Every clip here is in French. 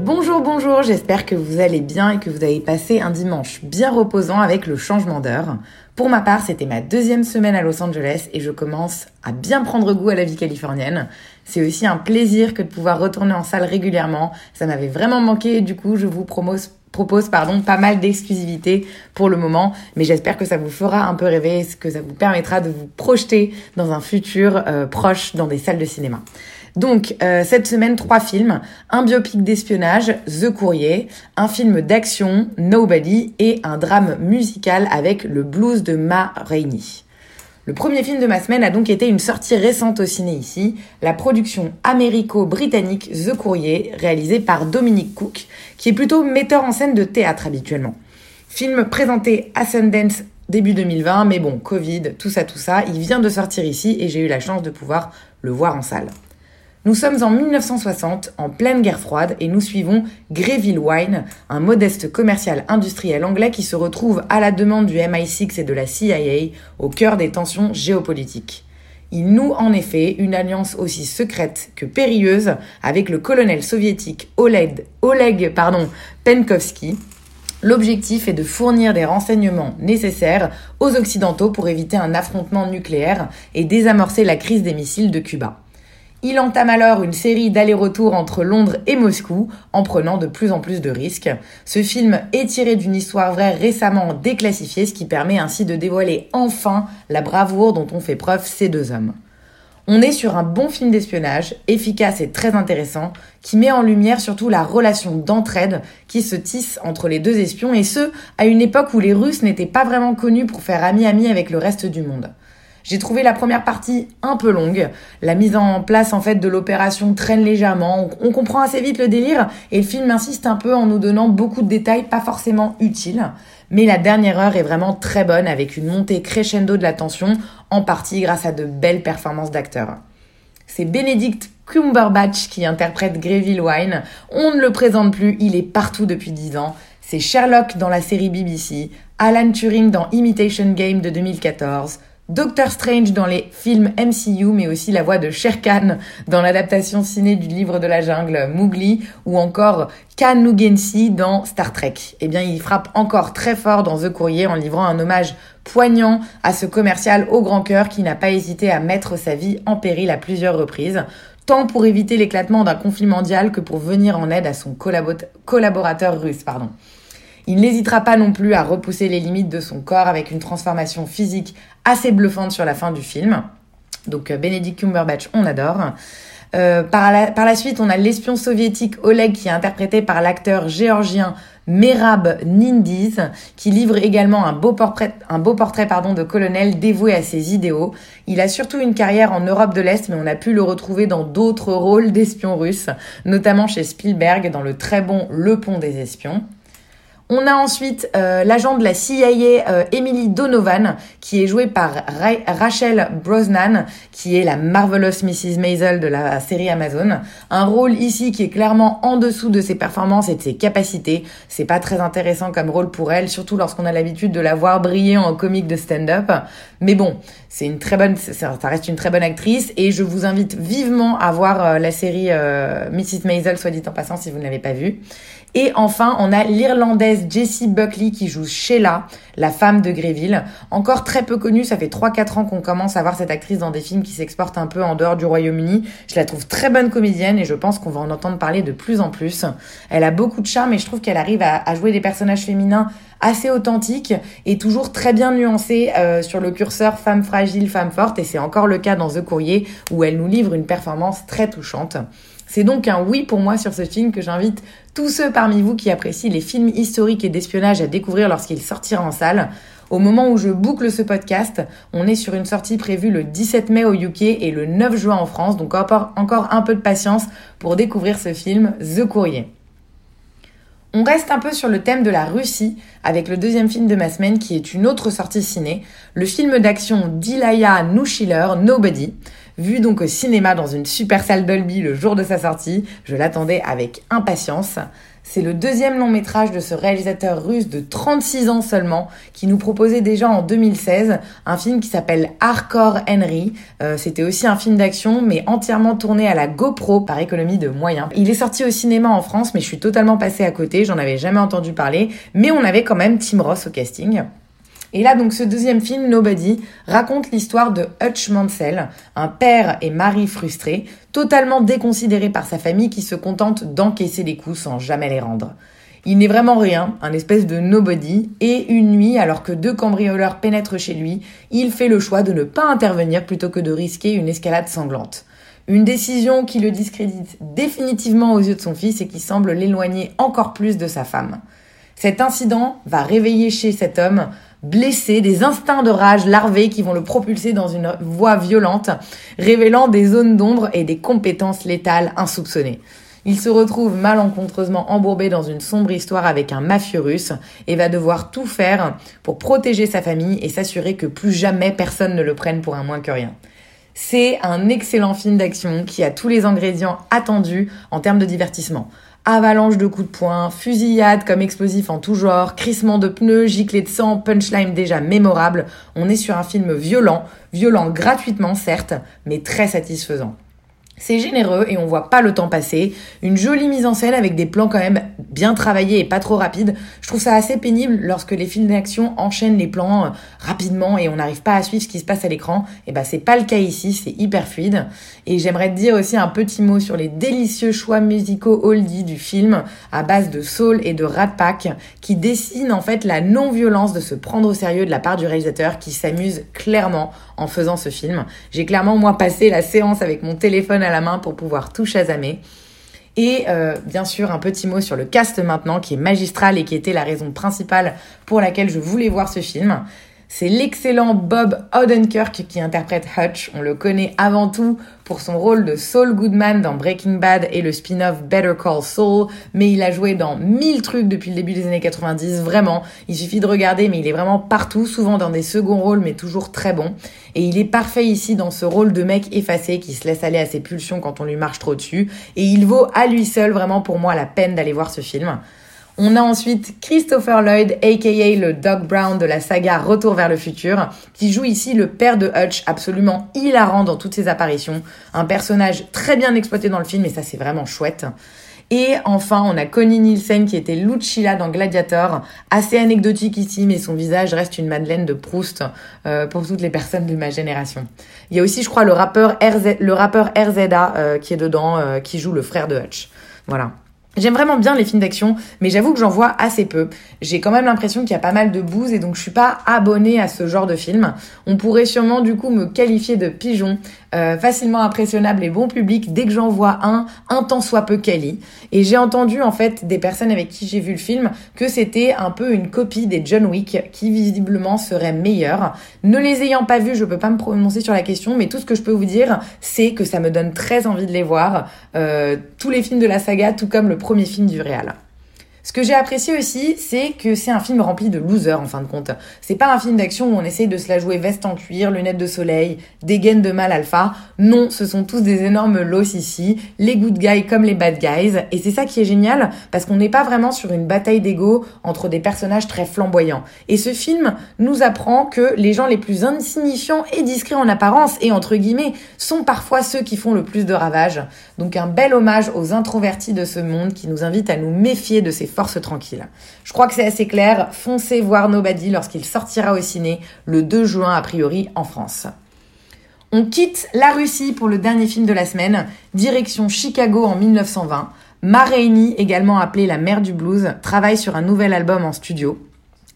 Bonjour, bonjour, j'espère que vous allez bien et que vous avez passé un dimanche bien reposant avec le changement d'heure. Pour ma part, c'était ma deuxième semaine à Los Angeles et je commence à bien prendre goût à la vie californienne. C'est aussi un plaisir que de pouvoir retourner en salle régulièrement. Ça m'avait vraiment manqué et du coup, je vous propose propose pardon pas mal d'exclusivité pour le moment, mais j'espère que ça vous fera un peu rêver, que ça vous permettra de vous projeter dans un futur euh, proche dans des salles de cinéma. Donc euh, cette semaine trois films, un biopic d'espionnage The Courrier, un film d'action Nobody et un drame musical avec le blues de Ma Rainey. Le premier film de ma semaine a donc été une sortie récente au ciné ici, la production américo-britannique The Courrier, réalisée par Dominic Cook, qui est plutôt metteur en scène de théâtre habituellement. Film présenté à Sundance début 2020, mais bon, Covid, tout ça, tout ça, il vient de sortir ici et j'ai eu la chance de pouvoir le voir en salle. Nous sommes en 1960, en pleine guerre froide, et nous suivons Greville Wine, un modeste commercial industriel anglais qui se retrouve à la demande du MI6 et de la CIA au cœur des tensions géopolitiques. Il noue en effet une alliance aussi secrète que périlleuse avec le colonel soviétique Oleg, Oleg pardon, Penkovsky. L'objectif est de fournir des renseignements nécessaires aux Occidentaux pour éviter un affrontement nucléaire et désamorcer la crise des missiles de Cuba. Il entame alors une série d'allers-retours entre Londres et Moscou en prenant de plus en plus de risques. Ce film est tiré d'une histoire vraie récemment déclassifiée, ce qui permet ainsi de dévoiler enfin la bravoure dont ont fait preuve ces deux hommes. On est sur un bon film d'espionnage, efficace et très intéressant, qui met en lumière surtout la relation d'entraide qui se tisse entre les deux espions, et ce, à une époque où les Russes n'étaient pas vraiment connus pour faire ami-ami avec le reste du monde. J'ai trouvé la première partie un peu longue. La mise en place en fait de l'opération traîne légèrement. On, comprend assez vite le délire et le film insiste un peu en nous donnant beaucoup de détails pas forcément utiles. Mais la dernière heure est vraiment très bonne avec une montée crescendo de la tension, en partie grâce à de belles performances d'acteurs. C'est Benedict Cumberbatch qui interprète Greville Wine. On ne le présente plus, il est partout depuis 10 ans. C'est Sherlock dans la série BBC, Alan Turing dans Imitation Game de 2014, Doctor Strange dans les films MCU, mais aussi la voix de Sher Khan dans l'adaptation ciné du livre de la jungle Mowgli, ou encore Khan Nugensi dans Star Trek. Eh bien, il frappe encore très fort dans The Courrier en livrant un hommage poignant à ce commercial au grand cœur qui n'a pas hésité à mettre sa vie en péril à plusieurs reprises, tant pour éviter l'éclatement d'un conflit mondial que pour venir en aide à son collaborateur russe, pardon. Il n'hésitera pas non plus à repousser les limites de son corps avec une transformation physique assez bluffante sur la fin du film. Donc euh, Benedict Cumberbatch, on adore. Euh, par, la, suite, on a l'espion soviétique Oleg qui est interprété par l'acteur géorgien Merab Nindiz, qui livre également un beau portrait, un beau portrait pardon, de colonel dévoué à ses idéaux. Il a surtout une carrière en Europe de l'Est, mais on a pu le retrouver dans d'autres rôles d'espion russe, notamment chez Spielberg dans le très bon Le Pont des Espions. On a ensuite euh, l'agent de la CIA euh, Emily Donovan qui est jouée par Rachel Brosnan qui est la marvelous Mrs. Maisel de la série Amazon. Un rôle ici qui est clairement en dessous de ses performances et de ses capacités. C'est pas très intéressant comme rôle pour elle, surtout lorsqu'on a l'habitude de la voir briller en comique de stand-up. Mais bon, c'est une très bonne, ça reste une très bonne actrice et je vous invite vivement à voir euh, la série Mrs. Maisel, soit dit en passant si vous ne l'avez pas vue. Et enfin, on a l'Irlandaise Jessie Buckley qui joue Sheila, la femme de Greville. Encore très peu connue, ça fait 3-4 ans qu'on commence à voir cette actrice dans des films qui s'exportent un peu en dehors du Royaume-Uni. Je la trouve très bonne comédienne et je pense qu'on va en entendre parler de plus en plus. Elle a beaucoup de charme et je trouve qu'elle arrive à, jouer des personnages féminins assez authentiques et toujours très bien nuancés euh, sur le curseur femme fragile, femme forte. Et c'est encore le cas dans The Courrier où elle nous livre une performance très touchante. C'est donc un oui pour moi sur ce film que j'invite tous ceux parmi vous qui apprécient les films historiques et d'espionnage à découvrir lorsqu'il sortira en salle. Au moment où je boucle ce podcast, on est sur une sortie prévue le 17 mai au UK et le 9 juin en France, donc encore un peu de patience pour découvrir ce film The Courrier. On reste un peu sur le thème de la Russie avec le deuxième film de ma semaine qui est une autre sortie ciné, le film d'action d'Ilaya Nushiller, Nobody. Vu donc au cinéma dans une super salle Dolby le jour de sa sortie, je l'attendais avec impatience. C'est le deuxième long métrage de ce réalisateur russe de 36 ans seulement, qui nous proposait déjà en 2016 un film qui s'appelle Hardcore Henry. Euh, C'était aussi un film d'action, mais entièrement tourné à la GoPro par économie de moyens. Il est sorti au cinéma en France, mais je suis totalement passée à côté, j'en avais jamais entendu parler, mais on avait quand même Tim Ross au casting. Et là, donc, ce deuxième film, Nobody, raconte l'histoire de Hutch Mansell, un père et mari frustré, totalement déconsidéré par sa famille qui se contente d'encaisser les coups sans jamais les rendre. Il n'est vraiment rien, un espèce de nobody, et une nuit, alors que deux cambrioleurs pénètrent chez lui, il fait le choix de ne pas intervenir plutôt que de risquer une escalade sanglante. Une décision qui le discrédite définitivement aux yeux de son fils et qui semble l'éloigner encore plus de sa femme. Cet incident va réveiller chez cet homme blessé, des instincts de rage larvés qui vont le propulser dans une voie violente, révélant des zones d'ombre et des compétences létales insoupçonnées. Il se retrouve malencontreusement embourbé dans une sombre histoire avec un mafieux russe et va devoir tout faire pour protéger sa famille et s'assurer que plus jamais personne ne le prenne pour un moins que rien. C'est un excellent film d'action qui a tous les ingrédients attendus en termes de divertissement avalanche de coups de poing, fusillade comme explosif en tout genre, crissement de pneus, giclée de sang, punchline déjà mémorable. On est sur un film violent, violent gratuitement certes, mais très satisfaisant. C'est généreux et on voit pas le temps passer. Une jolie mise en scène avec des plans quand même bien travaillés et pas trop rapides. Je trouve ça assez pénible lorsque les films d'action enchaînent les plans euh, rapidement et on n'arrive pas à suivre ce qui se passe à l'écran. Et bah c'est pas le cas ici, c'est hyper fluide. Et j'aimerais te dire aussi un petit mot sur les délicieux choix musicaux oldie du film à base de soul et de rat pack qui dessinent en fait la non-violence de se prendre au sérieux de la part du réalisateur qui s'amuse clairement en faisant ce film. J'ai clairement moi passé la séance avec mon téléphone à la main pour pouvoir tout chasamer. Et euh, bien sûr, un petit mot sur le cast maintenant, qui est magistral et qui était la raison principale pour laquelle je voulais voir ce film. C'est l'excellent Bob Odenkirk qui interprète Hutch. On le connaît avant tout pour son rôle de Saul Goodman dans Breaking Bad et le spin-off Better Call Saul, mais il a joué dans mille trucs depuis le début des années 90, vraiment. Il suffit de regarder, mais il est vraiment partout, souvent dans des seconds rôles, mais toujours très bon. Et il est parfait ici dans ce rôle de mec effacé qui se laisse aller à ses pulsions quand on lui marche trop dessus. Et il vaut à lui seul vraiment pour moi la peine d'aller voir ce film. On a ensuite Christopher Lloyd, aka le Doc Brown de la saga Retour vers le futur, qui joue ici le père de Hutch, absolument hilarant dans toutes ses apparitions. Un personnage très bien exploité dans le film et ça c'est vraiment chouette. Et enfin, on a Connie Nielsen qui était Lucilla dans Gladiator, assez anecdotique ici, mais son visage reste une Madeleine de Proust euh, pour toutes les personnes de ma génération. Il y a aussi, je crois, le rappeur, RZ, le rappeur RZA euh, qui est dedans, euh, qui joue le frère de Hutch. Voilà. J'aime vraiment bien les films d'action, mais j'avoue que j'en vois assez peu. J'ai quand même l'impression qu'il y a pas mal de bouse et donc je suis pas abonnée à ce genre de film. On pourrait sûrement du coup me qualifier de pigeon, euh, facilement impressionnable et bon public dès que j'en vois un, un temps soit peu quali. Et j'ai entendu en fait des personnes avec qui j'ai vu le film que c'était un peu une copie des John Wick qui visiblement serait meilleur. Ne les ayant pas vus, je peux pas me prononcer sur la question, mais tout ce que je peux vous dire, c'est que ça me donne très envie de les voir. Euh, tous les films de la saga, tout comme le premier film du réal. Ce que j'ai apprécié aussi, c'est que c'est un film rempli de losers en fin de compte. C'est pas un film d'action où on essaye de se la jouer veste en cuir, lunettes de soleil, dégaine de mal alpha. Non, ce sont tous des énormes loss ici, les good guys comme les bad guys. Et c'est ça qui est génial parce qu'on n'est pas vraiment sur une bataille d'ego entre des personnages très flamboyants. Et ce film nous apprend que les gens les plus insignifiants et discrets en apparence et entre guillemets sont parfois ceux qui font le plus de ravages. Donc un bel hommage aux introvertis de ce monde qui nous invite à nous méfier de ces force tranquille. Je crois que c'est assez clair, foncez voir Nobody lorsqu'il sortira au ciné le 2 juin a priori en France. On quitte la Russie pour le dernier film de la semaine, direction Chicago en 1920. Ma également appelée la mère du blues, travaille sur un nouvel album en studio.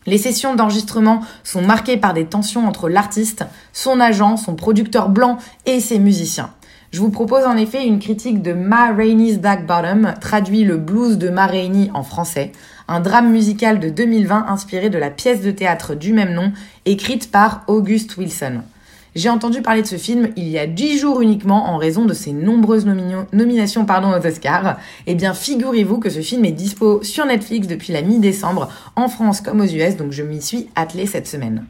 Les sessions d'enregistrement sont marquées par des tensions entre l'artiste, son agent, son producteur blanc et ses musiciens. Je vous propose en effet une critique de Ma Rainey's Back Bottom, traduit le blues de Ma Rainey en français, un drame musical de 2020 inspiré de la pièce de théâtre du même nom, écrite par August Wilson. J'ai entendu parler de ce film il y a 10 jours uniquement en raison de ses nombreuses nominations pardon, aux Oscars. Eh bien, figurez-vous que ce film est dispo sur Netflix depuis la mi-décembre, en France comme aux US, donc je m'y suis attelée cette semaine.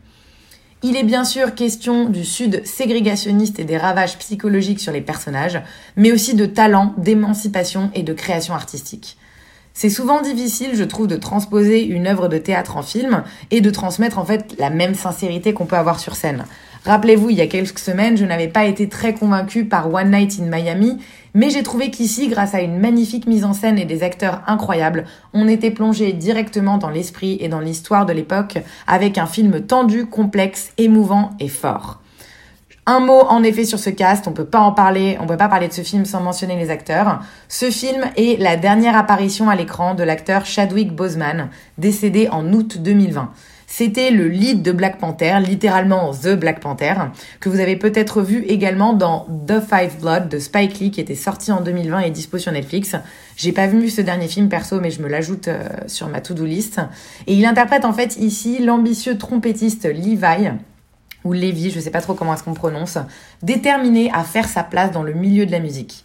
Il est bien sûr question du Sud ségrégationniste et des ravages psychologiques sur les personnages, mais aussi de talent, d'émancipation et de création artistique. C'est souvent difficile, je trouve, de transposer une œuvre de théâtre en film et de transmettre en fait la même sincérité qu'on peut avoir sur scène. Rappelez-vous, il y a quelques semaines, je n'avais pas été très convaincue par One Night in Miami, mais j'ai trouvé qu'ici, grâce à une magnifique mise en scène et des acteurs incroyables, on était plongé directement dans l'esprit et dans l'histoire de l'époque avec un film tendu, complexe, émouvant et fort. Un mot en effet sur ce cast, on peut pas en parler, on peut pas parler de ce film sans mentionner les acteurs. Ce film est la dernière apparition à l'écran de l'acteur Chadwick Boseman, décédé en août 2020. C'était le lead de Black Panther, littéralement The Black Panther, que vous avez peut-être vu également dans The Five Blood de Spike Lee qui était sorti en 2020 et dispo sur Netflix. J'ai pas vu ce dernier film perso mais je me l'ajoute euh, sur ma to-do list. Et il interprète en fait ici l'ambitieux trompettiste Levi, ou Levi, je sais pas trop comment est-ce qu'on prononce, déterminé à faire sa place dans le milieu de la musique.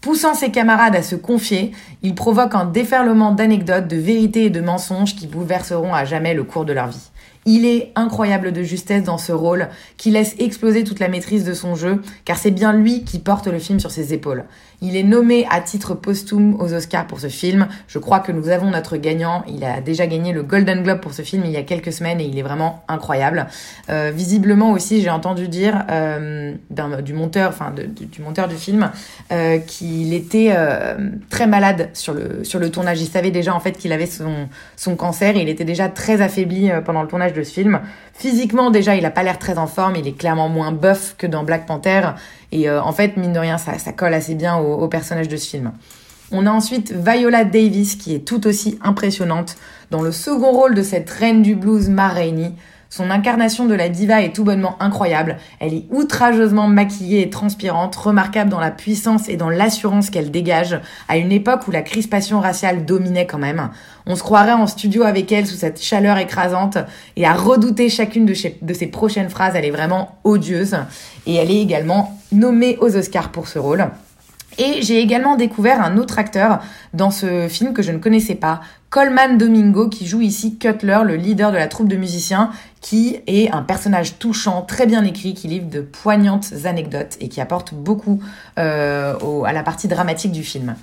Poussant ses camarades à se confier, il provoque un déferlement d'anecdotes, de vérités et de mensonges qui bouleverseront à jamais le cours de leur vie. Il est incroyable de justesse dans ce rôle, qui laisse exploser toute la maîtrise de son jeu, car c'est bien lui qui porte le film sur ses épaules. Il est nommé à titre posthume aux Oscars pour ce film. Je crois que nous avons notre gagnant. Il a déjà gagné le Golden Globe pour ce film il y a quelques semaines et il est vraiment incroyable. Euh, visiblement aussi, j'ai entendu dire euh, du monteur, enfin du monteur du film, euh, qu'il était très malade sur le tournage. Il savait déjà en fait qu'il avait son son cancer et il était déjà très affaibli pendant le tournage de ce film. Physiquement, déjà, il a pas l'air très en forme. Il est clairement moins buff que dans Black Panther. Et euh, en fait, mine de rien, ça, ça colle assez bien au, personnage de ce film. On a ensuite Viola Davis, qui est tout aussi impressionnante, dans le second rôle de cette reine du blues, Ma Rainey. Son incarnation de la diva est tout bonnement incroyable. Elle est outrageusement maquillée et transpirante, remarquable dans la puissance et dans l'assurance qu'elle dégage, à une époque où la crispation raciale dominait quand même. On se croirait en studio avec elle sous cette chaleur écrasante et à redouter chacune de, de ses prochaines phrases. Elle est vraiment odieuse. Et elle est également nommée aux Oscars pour ce rôle. Et j'ai également découvert un autre acteur dans ce film que je ne connaissais pas, Coleman Domingo, qui joue ici Cutler, le leader de la troupe de musiciens, qui est un personnage touchant, très bien écrit, qui livre de poignantes anecdotes et qui apporte beaucoup euh, à la partie dramatique du film.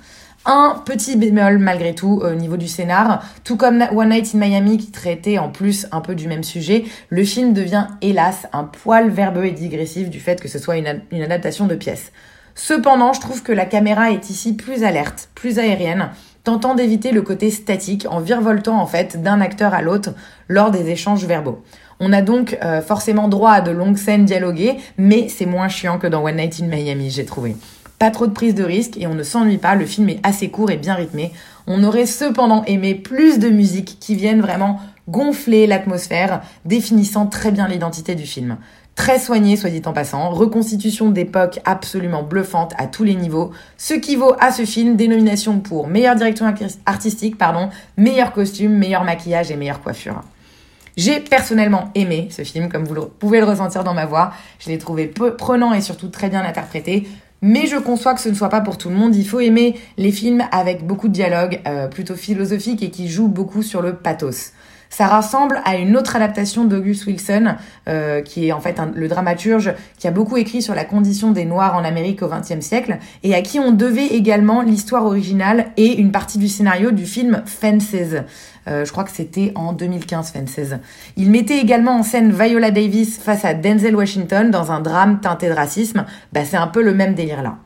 Un petit bémol malgré tout au niveau du scénar, tout comme One Night in Miami qui traitait en plus un peu du même sujet, le film devient hélas un poil verbeux et digressif du fait que ce soit une, une adaptation de pièce. Cependant, je trouve que la caméra est ici plus alerte, plus aérienne, tentant d'éviter le côté statique en virevoltant en fait d'un acteur à l'autre lors des échanges verbaux. On a donc euh, forcément droit à de longues scènes dialoguées, mais c'est moins chiant que dans One Night in Miami, j'ai trouvé. Pas trop de prise de risque et on ne s'ennuie pas, le film est assez court et bien rythmé. On aurait cependant aimé plus de musique qui viennent vraiment gonfler l'atmosphère, définissant très bien l'identité du film. Très soigné, soit dit en passant, reconstitution d'époque absolument bluffante à tous les niveaux, ce qui vaut à ce film des nominations pour meilleure direction artistique, pardon, meilleur costume, meilleur maquillage et meilleure coiffure. J'ai personnellement aimé ce film, comme vous pouvez le ressentir dans ma voix. Je l'ai trouvé prenant et surtout très bien interprété. Mais je conçois que ce ne soit pas pour tout le monde. Il faut aimer les films avec beaucoup de dialogue, euh, plutôt philosophiques et qui jouent beaucoup sur le pathos. Ça rassemble à une autre adaptation d'August Wilson, euh, qui est en fait le dramaturge qui a beaucoup écrit sur la condition des Noirs en Amérique au XXe siècle, et à qui on devait également l'histoire originale et une partie du scénario du film Fences. Euh, je crois que c'était en 2015, Fences. Il mettait également en scène Viola Davis face à Denzel Washington dans un drame teinté de racisme. Bah, c'est un peu le même délire là.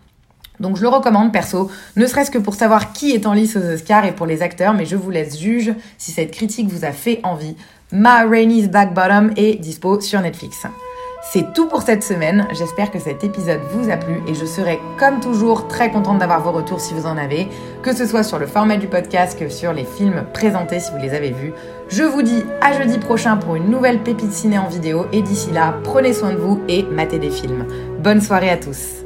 Donc je le recommande perso, ne serait-ce que pour savoir qui est en lice aux Oscars et pour les acteurs, mais je vous laisse juge si cette critique vous a fait envie. Ma Rainey's Back Bottom est dispo sur Netflix. C'est tout pour cette semaine, j'espère que cet épisode vous a plu et je serai comme toujours très contente d'avoir vos retours si vous en avez, que ce soit sur le format du podcast que sur les films présentés si vous les avez vus. Je vous dis à jeudi prochain pour une nouvelle pépite ciné en vidéo et d'ici là, prenez soin de vous et matez des films. Bonne soirée à tous